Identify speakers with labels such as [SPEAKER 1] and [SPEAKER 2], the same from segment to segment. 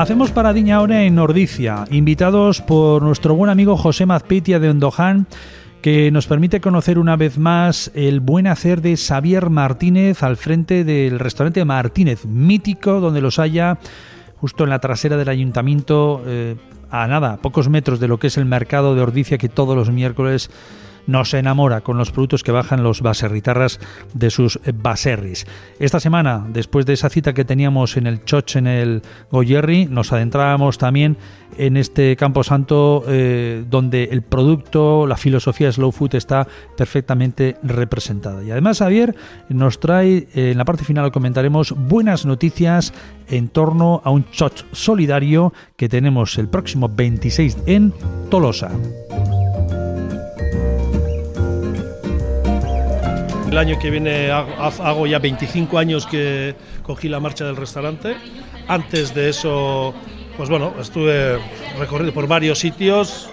[SPEAKER 1] Hacemos paradiña ahora en Nordicia, invitados por nuestro buen amigo José Mazpitia de Ondoján, que nos permite conocer una vez más el buen hacer de Xavier Martínez al frente del restaurante Martínez, mítico, donde los haya justo en la trasera del ayuntamiento, eh, a nada, pocos metros de lo que es el mercado de Ordicia, que todos los miércoles nos enamora con los productos que bajan los baserritarras de sus baserris. Esta semana, después de esa cita que teníamos en el Choch, en el Goyerri, nos adentrábamos también en este campo santo eh, donde el producto, la filosofía slow food está perfectamente representada. Y además Javier nos trae, eh, en la parte final comentaremos, buenas noticias en torno a un Choch solidario que tenemos el próximo 26 en Tolosa.
[SPEAKER 2] El año que viene hago ya 25 años que cogí la marcha del restaurante. Antes de eso, pues bueno, estuve recorriendo por varios sitios,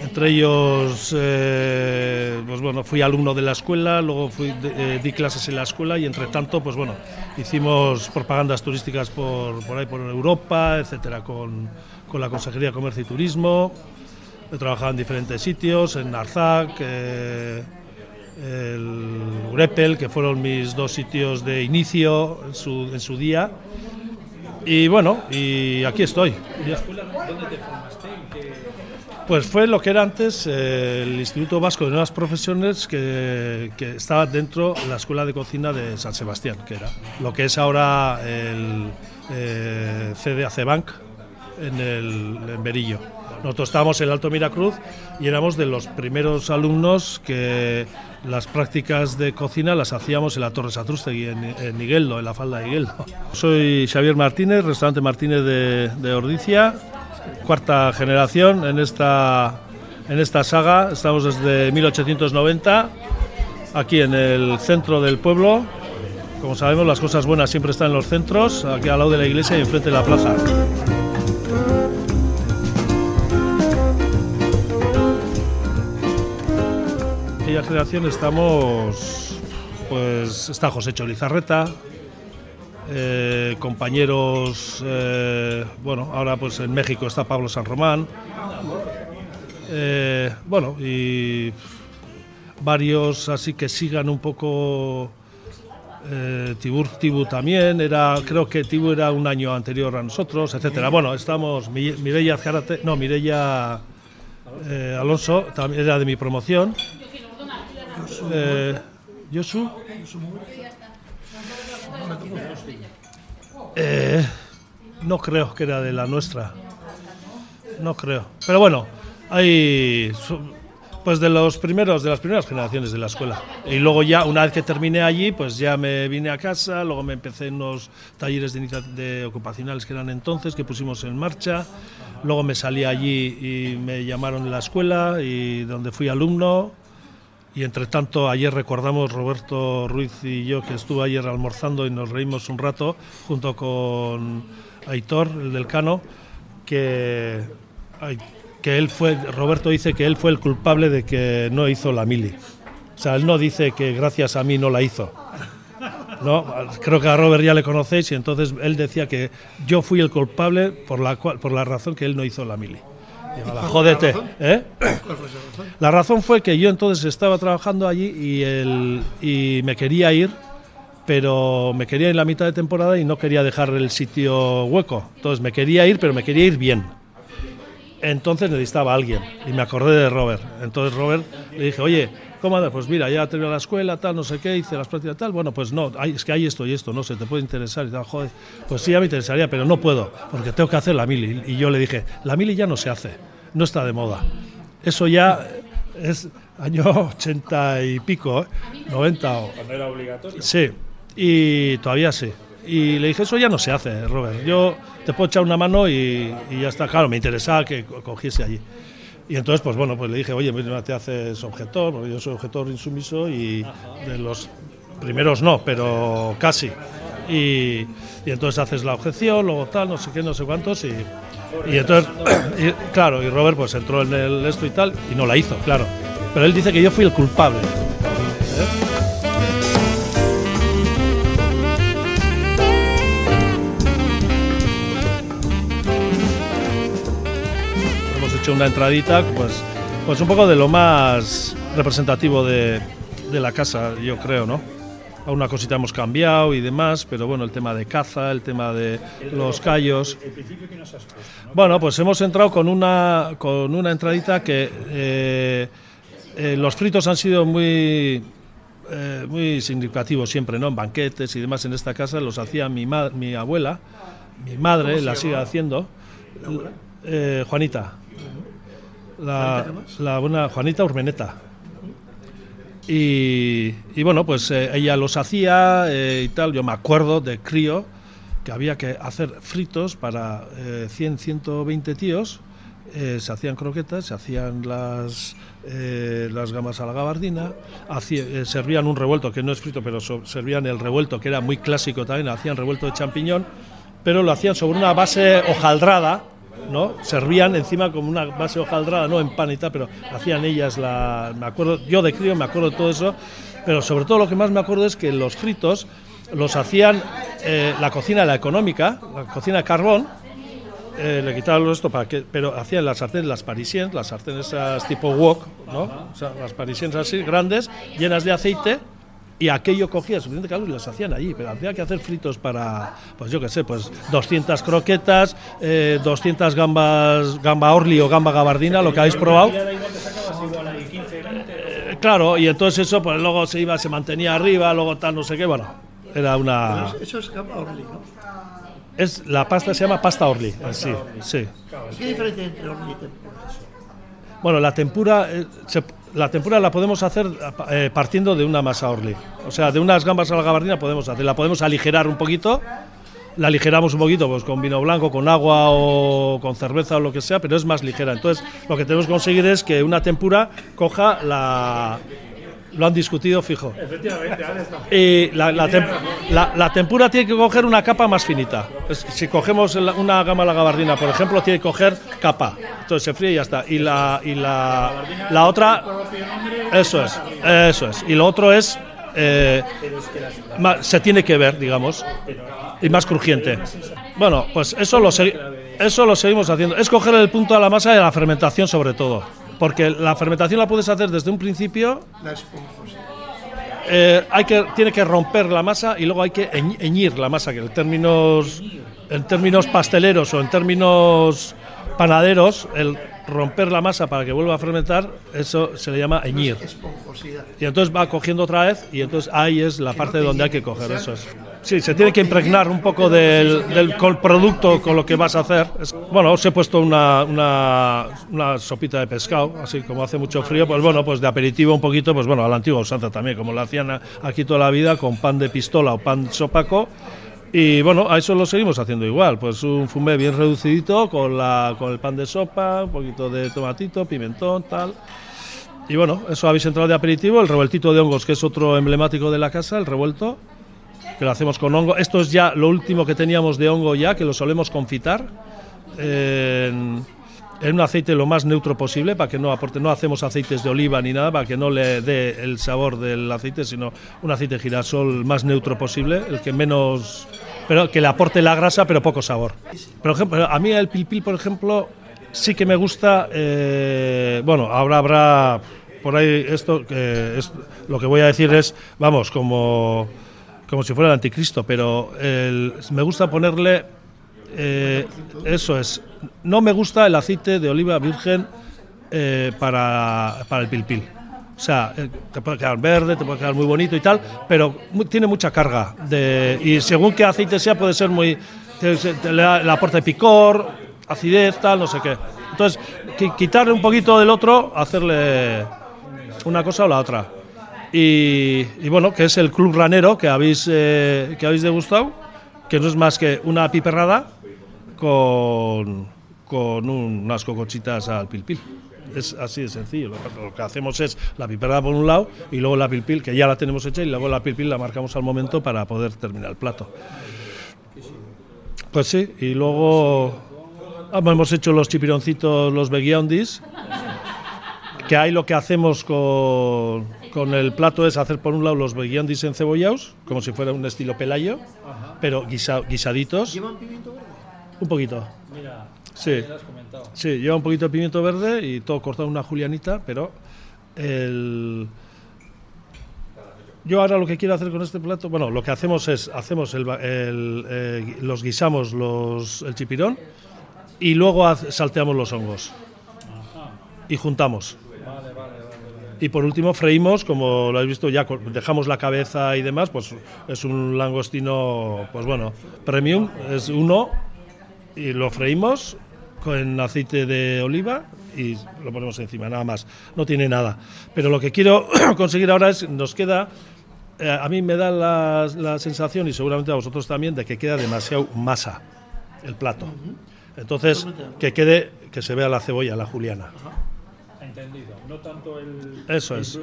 [SPEAKER 2] entre ellos, eh, pues bueno, fui alumno de la escuela, luego fui, eh, di clases en la escuela y entre tanto, pues bueno, hicimos propagandas turísticas por, por ahí, por Europa, etcétera, con, con, la Consejería de Comercio y Turismo. He trabajado en diferentes sitios, en Arzac, eh, el Urepel, que fueron mis dos sitios de inicio en su, en su día. Y bueno, y aquí estoy. ¿Dónde te formaste? Pues fue lo que era antes eh, el Instituto Vasco de Nuevas Profesiones, que, que, estaba dentro de la Escuela de Cocina de San Sebastián, que era lo que es ahora el eh, CDAC Bank en, el, en Berillo. Nosotros estábamos en el Alto Miracruz y éramos de los primeros alumnos que las prácticas de cocina las hacíamos en la Torre Satrustegui, en, en en la falda de Higueldo. Soy Xavier Martínez, restaurante Martínez de, de Ordicia, cuarta generación en esta, en esta saga. Estamos desde 1890, aquí en el centro del pueblo. Como sabemos, las cosas buenas siempre están en los centros, aquí al lado de la iglesia y enfrente de la plaza. Aquella generación estamos, pues está José Cholizarreta, eh, compañeros, eh, bueno, ahora pues en México está Pablo San Román, eh, bueno, y varios así que sigan un poco eh, Tibur Tibu también, era, creo que Tibu era un año anterior a nosotros, etcétera. Bueno, estamos, Mireia Azcarate, no, Mireia eh, Alonso, también era de mi promoción. Eh, Yosu. Eh, no creo que era de la nuestra. No creo. Pero bueno, hay pues de los primeros de las primeras generaciones de la escuela. Y luego ya una vez que terminé allí, pues ya me vine a casa, luego me empecé en unos talleres de, de ocupacionales que eran entonces que pusimos en marcha. Luego me salí allí y me llamaron de la escuela y donde fui alumno y entre tanto, ayer recordamos Roberto Ruiz y yo que estuvo ayer almorzando y nos reímos un rato junto con Aitor, el del Cano, que, que él fue, Roberto dice que él fue el culpable de que no hizo la mili. O sea, él no dice que gracias a mí no la hizo. ¿no? Creo que a Robert ya le conocéis y entonces él decía que yo fui el culpable por la, cual, por la razón que él no hizo la mili. Jódete. ¿eh? La razón fue que yo entonces estaba trabajando allí y, el, y me quería ir, pero me quería ir en la mitad de temporada y no quería dejar el sitio hueco. Entonces me quería ir, pero me quería ir bien. Entonces necesitaba a alguien y me acordé de Robert. Entonces Robert le dije, oye, ¿cómo andas? Pues mira, ya terminé la escuela, tal, no sé qué, hice las prácticas, tal. Bueno, pues no, hay, es que hay esto y esto, no sé, te puede interesar y tal. Joder, pues sí, ya me interesaría, pero no puedo, porque tengo que hacer la mili. Y yo le dije, la mili ya no se hace, no está de moda. Eso ya es año 80 y pico, ¿eh? 90 o...
[SPEAKER 3] ¿Cuando era obligatorio?
[SPEAKER 2] Sí, y todavía sí. Y le dije, eso ya no se hace, Robert. Yo te puedo echar una mano y, y ya está. Claro, me interesaba que cogiese allí. Y entonces, pues bueno, pues le dije, oye, mira, te haces objetor, porque yo soy objetor insumiso y de los primeros no, pero casi. Y, y entonces haces la objeción, luego tal, no sé qué, no sé cuántos, y, y entonces, y, claro, y Robert pues entró en el esto y tal, y no la hizo, claro. Pero él dice que yo fui el culpable. ¿Eh? Hecho una entradita, pues, pues un poco de lo más representativo de, de la casa, yo creo, ¿no? Alguna cosita hemos cambiado y demás, pero bueno, el tema de caza, el tema de los callos. Bueno, pues hemos entrado con una, con una entradita que eh, eh, los fritos han sido muy, eh, muy significativos siempre, ¿no? En banquetes y demás en esta casa los hacía mi, mi abuela, mi madre la sigue haciendo, Juanita. La, la buena Juanita Urmeneta. Y, bueno, pues eh, ella los hacía eh, y tal. Yo me acuerdo de crío que había que hacer fritos para 100, eh, 120 tíos. se hacían croquetas, se hacían las, las gamas a la gabardina, servían un revuelto que no es frito, pero servían el revuelto que era muy clásico también, hacían revuelto de champiñón, pero lo hacían sobre una base hojaldrada ¿no? Servían encima como una base hojaldrada, no en pero hacían ellas la... Me acuerdo, yo de crío me acuerdo de todo eso, pero sobre todo lo que más me acuerdo es que los fritos los hacían eh, la cocina la económica, la cocina de carbón, eh, le quitaban esto para que, pero hacían las sartenes, las parisiennes, las sartenes esas tipo wok, ¿no? O sea, las parisiennes así grandes, llenas de aceite y aquello cogía suficiente calor y las hacían allí, pero había que hacer fritos para, pues yo qué sé, pues 200 croquetas, 200 eh, gambas, gamba orli o gamba gabardina, lo que habéis probado. Eh, claro, y entonces eso, pues luego se iba, se mantenía arriba, luego tal, no sé qué, bueno, era una...
[SPEAKER 3] Eso es gamba orli, ¿no?
[SPEAKER 2] Es, la pasta se llama pasta orli, sí, sí.
[SPEAKER 3] ¿Qué diferencia entre orli y tempura?
[SPEAKER 2] Bueno, la tempura, eh, la tempura la podemos hacer eh, partiendo de una masa orli. O sea, de unas gambas a la gabardina podemos la podemos aligerar un poquito, la aligeramos un poquito pues con vino blanco, con agua o con cerveza o lo que sea, pero es más ligera. Entonces, lo que tenemos que conseguir es que una tempura coja la, lo han discutido fijo.
[SPEAKER 4] Efectivamente,
[SPEAKER 2] Y la, la, tempura tiene que coger una capa más finita. si cogemos una gama la gabardina, por ejemplo, tiene que coger capa. Entonces se fríe y ya está. Y la, y la, la otra. Eso es, eso es. Y lo otro es. Eh, se tiene que ver, digamos. Y más crujiente. Bueno, pues eso lo, eso lo seguimos haciendo. Es coger el punto de la masa de la fermentación, sobre todo. Porque la fermentación la puedes hacer desde un principio.
[SPEAKER 3] La esponjosidad.
[SPEAKER 2] Eh, hay que, tiene que romper la masa y luego hay que eñir la masa, que en términos, en términos pasteleros o en términos panaderos, el romper la masa para que vuelva a fermentar, eso se le llama eñir. Y entonces va cogiendo otra vez y entonces ahí es la parte donde hay que coger eso. Sí, se tiene que impregnar un poco del, del producto con lo que vas a hacer. Bueno, os he puesto una, una, sopita de pescado, así como hace mucho frío, pues bueno, pues de aperitivo un poquito, pues bueno, a la antigua usanza también, como lo hacían aquí toda la vida, con pan de pistola o pan sopaco y bueno, a eso lo seguimos haciendo igual, pues un fumé bien reducidito con, la, con el pan de sopa, un poquito de tomatito, pimentón, tal. Y bueno, eso habéis entrado de aperitivo, el revueltito de hongos, que es otro emblemático de la casa, el revuelto, que lo hacemos con hongo. Esto es ya lo último que teníamos de hongo ya, que lo solemos confitar en, un aceite lo más neutro posible, para que no aporte, no hacemos aceites de oliva ni nada, para que no le dé el sabor del aceite, sino un aceite de girasol más neutro posible, el que menos pero que le aporte la grasa pero poco sabor. Por ejemplo, a mí el pilpil, por ejemplo, sí que me gusta, eh, bueno, ahora habrá por ahí esto, que es, lo que voy a decir es, vamos, como, como si fuera el anticristo, pero me gusta ponerle, eh, eso es, no me gusta el aceite de oliva virgen eh, para, para el pilpil. O sea, eh, te puede quedar verde, te puede quedar muy bonito y tal, pero tiene mucha carga. Y según qué aceite sea, puede ser muy. le, aporta picor, acidez, tal, no sé qué. Entonces, quitarle un poquito del otro, hacerle una cosa o la otra. Y, bueno, que es el club ranero que habéis, eh, que habéis degustado, que no es más que una piperrada con, con unas cocochitas al pilpil. Es así de sencillo. Lo que hacemos es la piperada por un lado y luego la pilpil, que ya la tenemos hecha, y luego la pilpil la marcamos al momento para poder terminar el plato. Pues sí, y luego ah, hemos hecho los chipironcitos, los beguiondis, que ahí lo que hacemos con, con el plato es hacer por un lado los beguiondis encebollados, como si fuera un estilo pelayo, pero guisaditos.
[SPEAKER 3] ¿Llevan pimiento verde?
[SPEAKER 2] Un poquito.
[SPEAKER 4] Mira,
[SPEAKER 2] sí. Sí, lleva un poquito de pimiento verde y todo cortado en una julianita, pero el... Yo ahora lo que quiero hacer con este plato, bueno, lo que hacemos es, hacemos el, el, eh, los guisamos los, el chipirón y luego salteamos los hongos. Y juntamos. Y por último freímos, como lo habéis visto ya, dejamos la cabeza y demás, pues es un langostino, pues bueno, premium, es uno y lo freímos con aceite de oliva y lo ponemos encima, nada más. No tiene nada. Pero lo que quiero conseguir ahora es, nos queda, eh, a mí me da la, la sensación, y seguramente a vosotros también, de que queda demasiado masa el plato. Entonces, que quede, que se vea la cebolla, la juliana.
[SPEAKER 1] Entendido. No tanto el,
[SPEAKER 2] Eso es.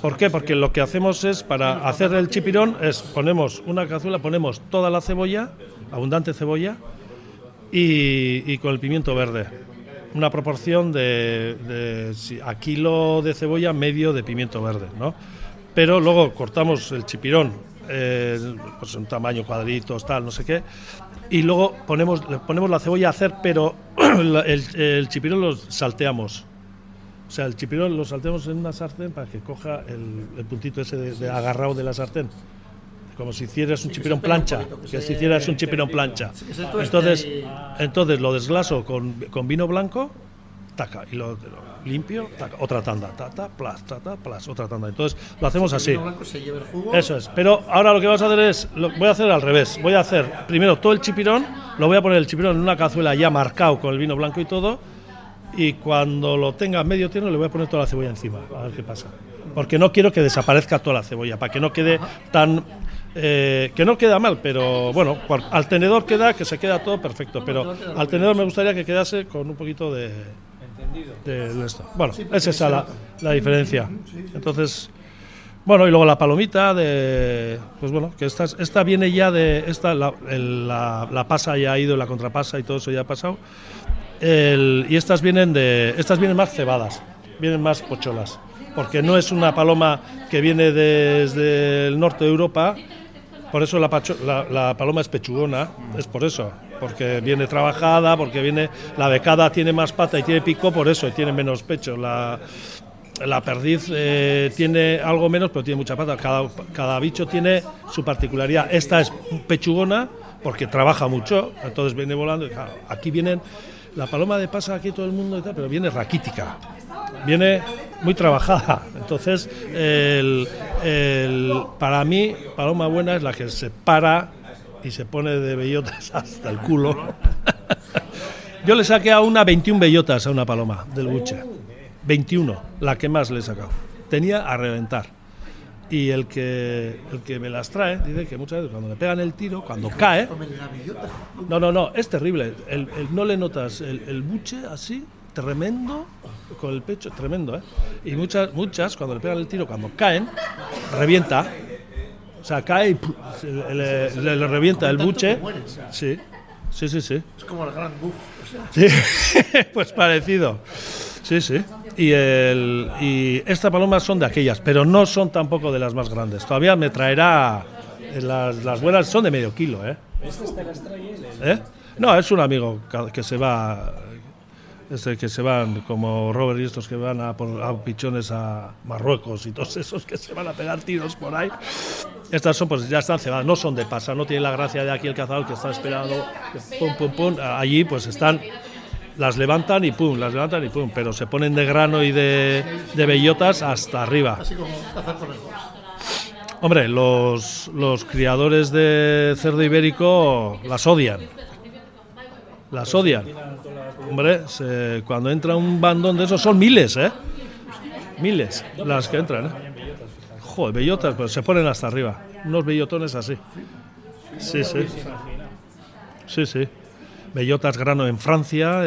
[SPEAKER 2] ¿Por qué? Porque lo que hacemos es, para hacer el chipirón, es ponemos una cazuela, ponemos toda la cebolla, abundante cebolla, y, y con el pimiento verde. Una proporción de, de a kilo de cebolla, medio de pimiento verde, ¿no? Pero luego cortamos el chipirón, eh, pues en tamaño cuadritos, tal, no sé qué, y luego ponemos, ponemos la cebolla a hacer, pero el, el chipirón lo salteamos. O sea, el chipirón lo salteamos en una sartén para que coja el, el puntito ese de, de agarrado de la sartén. Como si hicieras un chipirón plancha.
[SPEAKER 3] que
[SPEAKER 2] si hicieras un chipirón plancha. Entonces, entonces lo desglaso con, con vino blanco, taca, y lo, lo limpio, taca, otra tanda, tata, plas, tata, plas, otra tanda. Entonces lo hacemos así. Eso es. Pero ahora lo que vamos a hacer es, lo, voy a hacer al revés. Voy a hacer primero todo el chipirón, lo voy a poner el chipirón en una cazuela ya marcado con el vino blanco y todo, y cuando lo tenga medio tierno le voy a poner toda la cebolla encima, a ver qué pasa. Porque no quiero que desaparezca toda la cebolla, para que no quede tan... eh, que no queda mal, pero bueno, al tenedor queda que se queda todo perfecto, pero al tenedor me gustaría que quedase con un poquito de... de- de esto. Bueno, es esa la, la diferencia. Entonces, bueno, y luego la palomita de. Pues bueno, que esta, es- esta viene ya de. Esta, la, el- la, la pasa ya ha ido, la contrapasa y todo eso ya ha pasado. El- y estas vienen de. Estas vienen más cebadas, vienen más pocholas. Porque no es una paloma que viene desde el norte de Europa. Por eso la, pacho- la, paloma es pechugona, es por eso. Porque viene trabajada, porque viene. La becada tiene más pata y tiene pico, por eso, y tiene menos pecho. La, perdiz eh, tiene algo menos, pero tiene mucha pata. Cada, cada bicho tiene su particularidad. Esta es pechugona porque trabaja mucho, entonces viene volando. y aquí vienen, la paloma de pasa aquí todo el mundo y tal, pero viene raquítica. Viene muy trabajada. Entonces, el- el- para mí, paloma buena es la que se para y se pone de bellotas hasta el culo. Yo le saqué a una 21 bellotas a una paloma del buche. 21, la que más le he sacado. Tenía a reventar. Y el que, el que me las trae dice que muchas veces cuando le pegan el tiro, cuando cae, no, no, no, es terrible. El, el- no le notas el buche así, tremendo, con el pecho, tremendo, ¿eh? Y muchas, muchas, cuando le pegan el tiro, cuando caen, revienta. O sea, cae y le, le- le- le revienta el buche. Sí, sí, sí, sí.
[SPEAKER 3] Es como el gran buff. O sea,
[SPEAKER 2] Sí, pues parecido. Sí, sí. Y, el, y estas palomas son de aquellas, pero no son tampoco de las más grandes. Todavía me traerá. eh, Las, las buenas son de medio kilo, ¿eh? ¿Eh? No, es un amigo ca- que se va. Este, que se van, como Robert y estos que van a, por, a pichones a Marruecos y todos esos que se van a pegar tiros por ahí. Estas son, pues ya están cebadas, no son de pasa, no tienen la gracia de aquí el cazador que está esperando, pum, pum, pum. Allí, pues están, las levantan y pum, las levantan y pum, pero se ponen de grano y de, de bellotas hasta arriba.
[SPEAKER 3] así como cazar.
[SPEAKER 2] Hombre, los, los criadores de cerdo ibérico las odian. Las odian. Hombre, cuando entra un bandón de esos son miles, ¿eh? Miles las que entran, ¿eh? Joder, bellotas, pues se ponen hasta arriba. Unos bellotones así. Sí, sí. Sí, sí. Bellotas grano en Francia,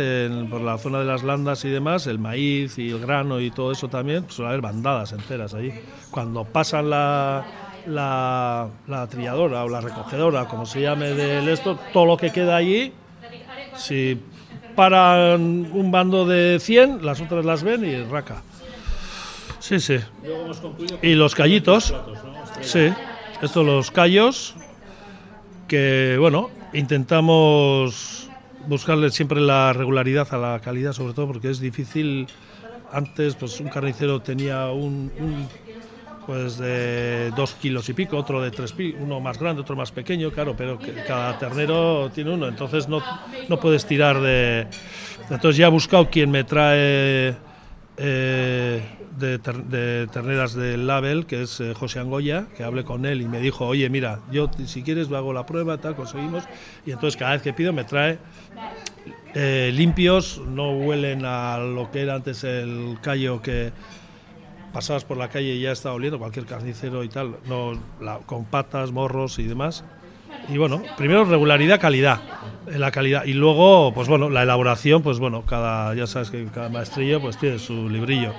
[SPEAKER 2] por la zona de las landas y demás, el maíz y el grano y todo eso también, suele haber bandadas enteras allí. Cuando pasan la, la, la trilladora o la recogedora, como se llame del esto, todo lo que queda allí, si paran un bando de 100, las otras las ven y raca. Sí, sí. Y los callitos, sí, estos los callos, que bueno, intentamos buscarle siempre la regularidad a la calidad, sobre todo porque es difícil. Antes, pues un carnicero tenía un, un, pues de dos kilos y pico, otro de tres uno más grande, otro más pequeño, claro, pero cada ternero tiene uno, entonces no, no puedes tirar de... Entonces ya he buscado quien me trae eh, de, ter- de terneras del label, que es eh, José Angoya, que hablé con él y me dijo, oye, mira, yo si quieres hago la prueba, tal, conseguimos, y entonces cada vez que pido me trae eh, limpios, no huelen a lo que era antes el callo que pasabas por la calle y ya está oliendo cualquier carnicero y tal, no, la- con patas, morros y demás. Y bueno, primero regularidad, calidad, eh, la calidad y luego, pues bueno, la elaboración, pues bueno, cada, ya sabes que cada maestrillo pues tiene su librillo.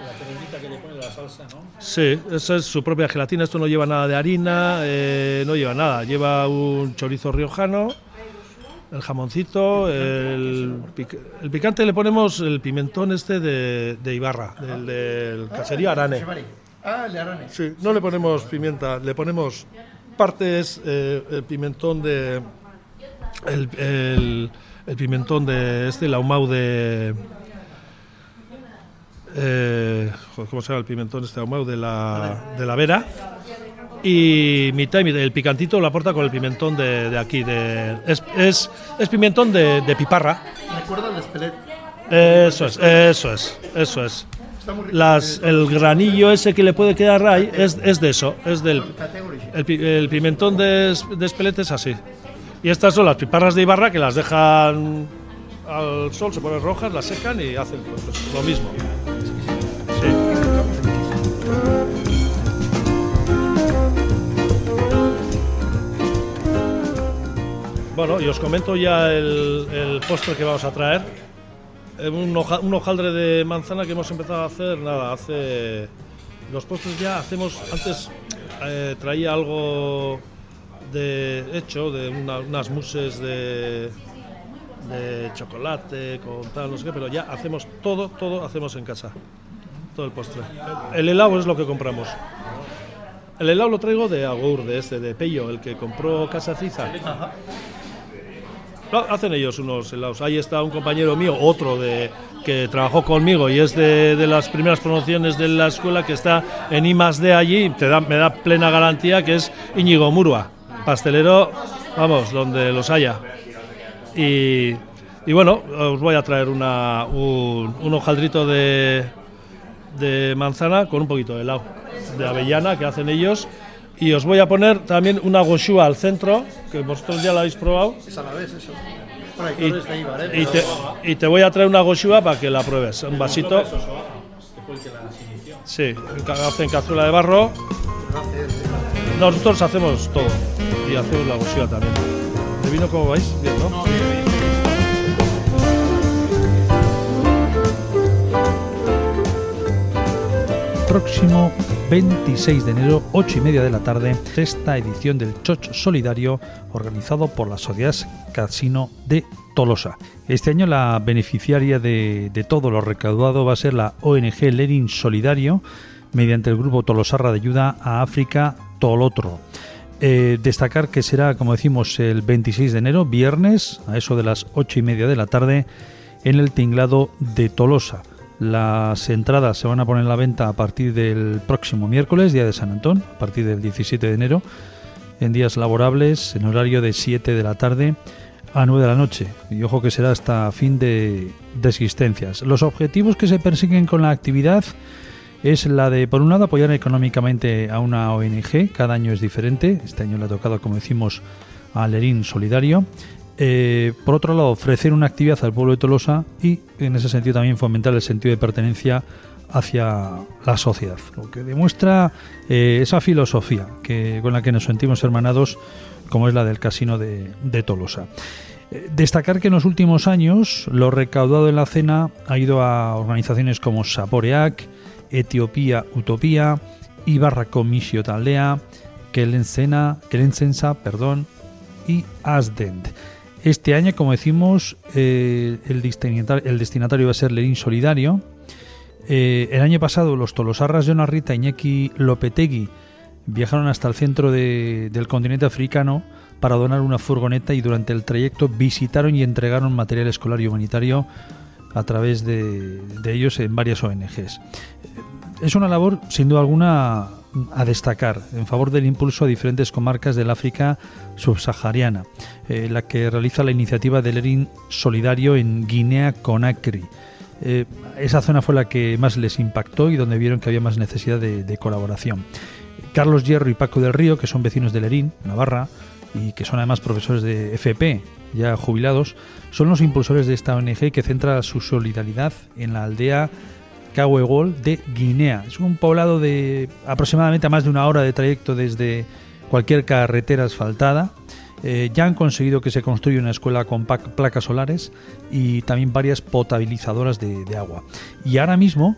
[SPEAKER 2] Sí, esa es su propia gelatina. Esto no lleva nada de harina, eh, no lleva nada. Lleva un chorizo riojano, el jamoncito, el, pic- el picante le ponemos el pimentón este de, de Ibarra, del, del caserío Arane.
[SPEAKER 3] Ah, el de Arane.
[SPEAKER 2] Sí, no le ponemos pimienta, le ponemos partes eh, el pimentón de el, el- el pimentón de este, el ahumado de eh, ¿cómo se llama el pimentón este ahumado de la de la vera? Y mitad y mitad, el picantito lo aporta con el pimentón de, de aquí, de, es, es, es pimentón de, de piparra.
[SPEAKER 3] Recuerda el de Espelet.
[SPEAKER 2] Eso es, eso es, eso es. Las, el granillo ese que le puede quedar ahí es, es de eso, es del el, el pimentón de, de espelete es así. Y estas son las piparras de Ibarra que las dejan al sol, se ponen rojas, las secan y hacen pues, lo mismo. Bueno, y os comento ya el, el postre que vamos a traer. Eh, Un, hoja- un hojaldre de manzana que hemos empezado a hacer, nada, hace... Los postres ya hacemos, antes eh, traía algo de hecho, de una- unas muses de, de chocolate con tal, no sé qué, pero ya hacemos todo, todo hacemos en casa. Todo el postre. El helado es lo que compramos. El helado lo traigo de Agur, de este, de Pello, el que compró Casa Ciza. Hacen ellos unos helados. Ahí está un compañero mío, otro de que trabajó conmigo y es de, de las primeras promociones de la escuela que está en I de allí, te da, me da plena garantía que es Íñigo Murua, pastelero, vamos, donde los haya. Y, y bueno, os voy a traer una, un, un hojaldrito de, de manzana con un poquito de helado, de avellana que hacen ellos. Y os voy a poner también una goshua al centro, que vosotros ya la habéis probado.
[SPEAKER 3] Es a la vez eso. Bueno,
[SPEAKER 2] Y,
[SPEAKER 3] de Ibar, ¿eh?
[SPEAKER 2] y te, y te voy a traer una goshua para que la pruebes. Un vasito. Sí, hacen cazuela de barro. Nosotros hacemos todo. Y hacemos la goshua también. ¿De vino cómo vais? Bien, ¿no?
[SPEAKER 1] Próximo 26 de enero, 8 y media de la tarde, esta edición del Choch Solidario organizado por la Sociedad Casino de Tolosa. Este año la beneficiaria de, de todo lo recaudado va a ser la ONG Lenin Solidario mediante el grupo Tolosarra de Ayuda a África Tolotro. Eh, destacar que será, como decimos, el 26 de enero, viernes, a eso de las 8 y media de la tarde, en el tinglado de Tolosa. Las entradas se van a poner en la venta a partir del próximo miércoles, día de San Antón, a partir del 17 de enero, en días laborables, en horario de 7 de la tarde a 9 de la noche. Y ojo que será hasta fin de, de existencias. Los objetivos que se persiguen con la actividad es la de, por un lado, apoyar económicamente a una ONG, cada año es diferente, este año le ha tocado, como decimos, a Lerín Solidario. Eh, por otro lado, ofrecer una actividad al pueblo de Tolosa y, en ese sentido, también fomentar el sentido de pertenencia hacia la sociedad, lo que demuestra eh, esa filosofía con la que nos sentimos hermanados, como es la del Casino de, Tolosa. Eh, Destacar que en los últimos años lo recaudado en la cena ha ido a organizaciones como Saporeac, Etiopía Utopía, Ibarra Comisio Taldea, Kelensensa, perdón, y Asdent. Este año, como decimos, eh, el, destinatario, el va a ser Lerín Solidario. Eh, el año pasado los Tolosarras Jonah Rita, Iñaki Lopetegui viajaron hasta el centro de- del continente africano para donar una furgoneta y durante el trayecto visitaron y entregaron material escolar y humanitario a través de, de ellos en varias ONGs. Es una labor, sin duda alguna, a destacar en favor del impulso a diferentes comarcas del África subsahariana, eh, la que realiza la iniciativa del ERIN Solidario en Guinea-Conakry. Eh, esa zona fue la que más les impactó y donde vieron que había más necesidad de, colaboración. Carlos Hierro y Paco del Río, que son vecinos de Lerín, Navarra, y que son además profesores de FP, ya jubilados, son los impulsores de esta ONG que centra su solidaridad en la aldea Cahuegol de Guinea. Es un poblado de aproximadamente a más de una hora de trayecto desde cualquier carretera asfaltada. Eh, ya han conseguido que se construya una escuela con placas solares y también varias potabilizadoras de, de agua. Y ahora mismo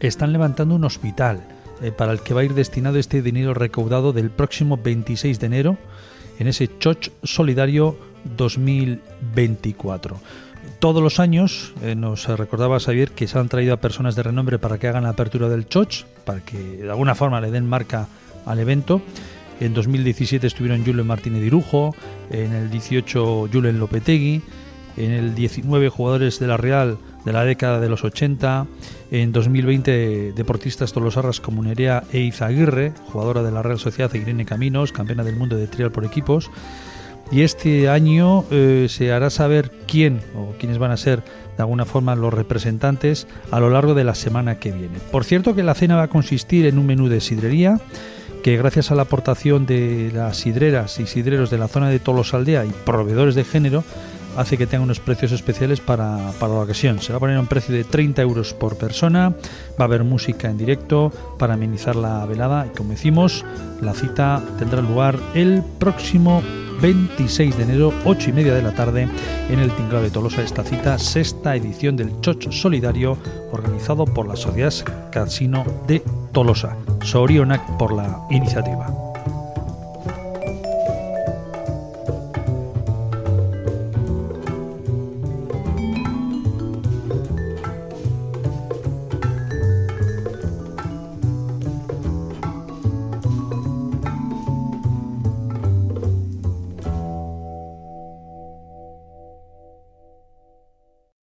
[SPEAKER 1] están levantando un hospital eh, para el que va a ir destinado este dinero recaudado del próximo 26 de enero en ese Choch Solidario 2024. Todos los años eh, nos recordaba Xavier que se han traído a personas de renombre para que hagan la apertura del Choch, para que de alguna forma le den marca al evento. En 2017 estuvieron Julen Martínez Dirujo, en el 18 Julen Lopetegui, en el 19 jugadores de la Real de la década de los 80, en 2020 deportistas tolosarras como Nerea e Izaguirre, jugadora de la Real Sociedad e Irene Caminos, campeona del mundo de trial por equipos. Y este año eh, se hará saber quién o quiénes van a ser de alguna forma los representantes a lo largo de la semana que viene. Por cierto que la cena va a consistir en un menú de sidrería que gracias a la aportación de las sidreras y sidreros de la zona de Tolosaldea y proveedores de género hace que tenga unos precios especiales para, para la ocasión. Se va a poner un precio de 30 euros por persona, va a haber música en directo para amenizar la velada y como decimos, la cita tendrá lugar el próximo 26 de enero, 8 y media de la tarde, en el Tinglado de Tolosa. Esta cita, sexta edición del Chocho Solidario, organizado por la Sociedad Casino de Tolosa. Sorionac por la iniciativa.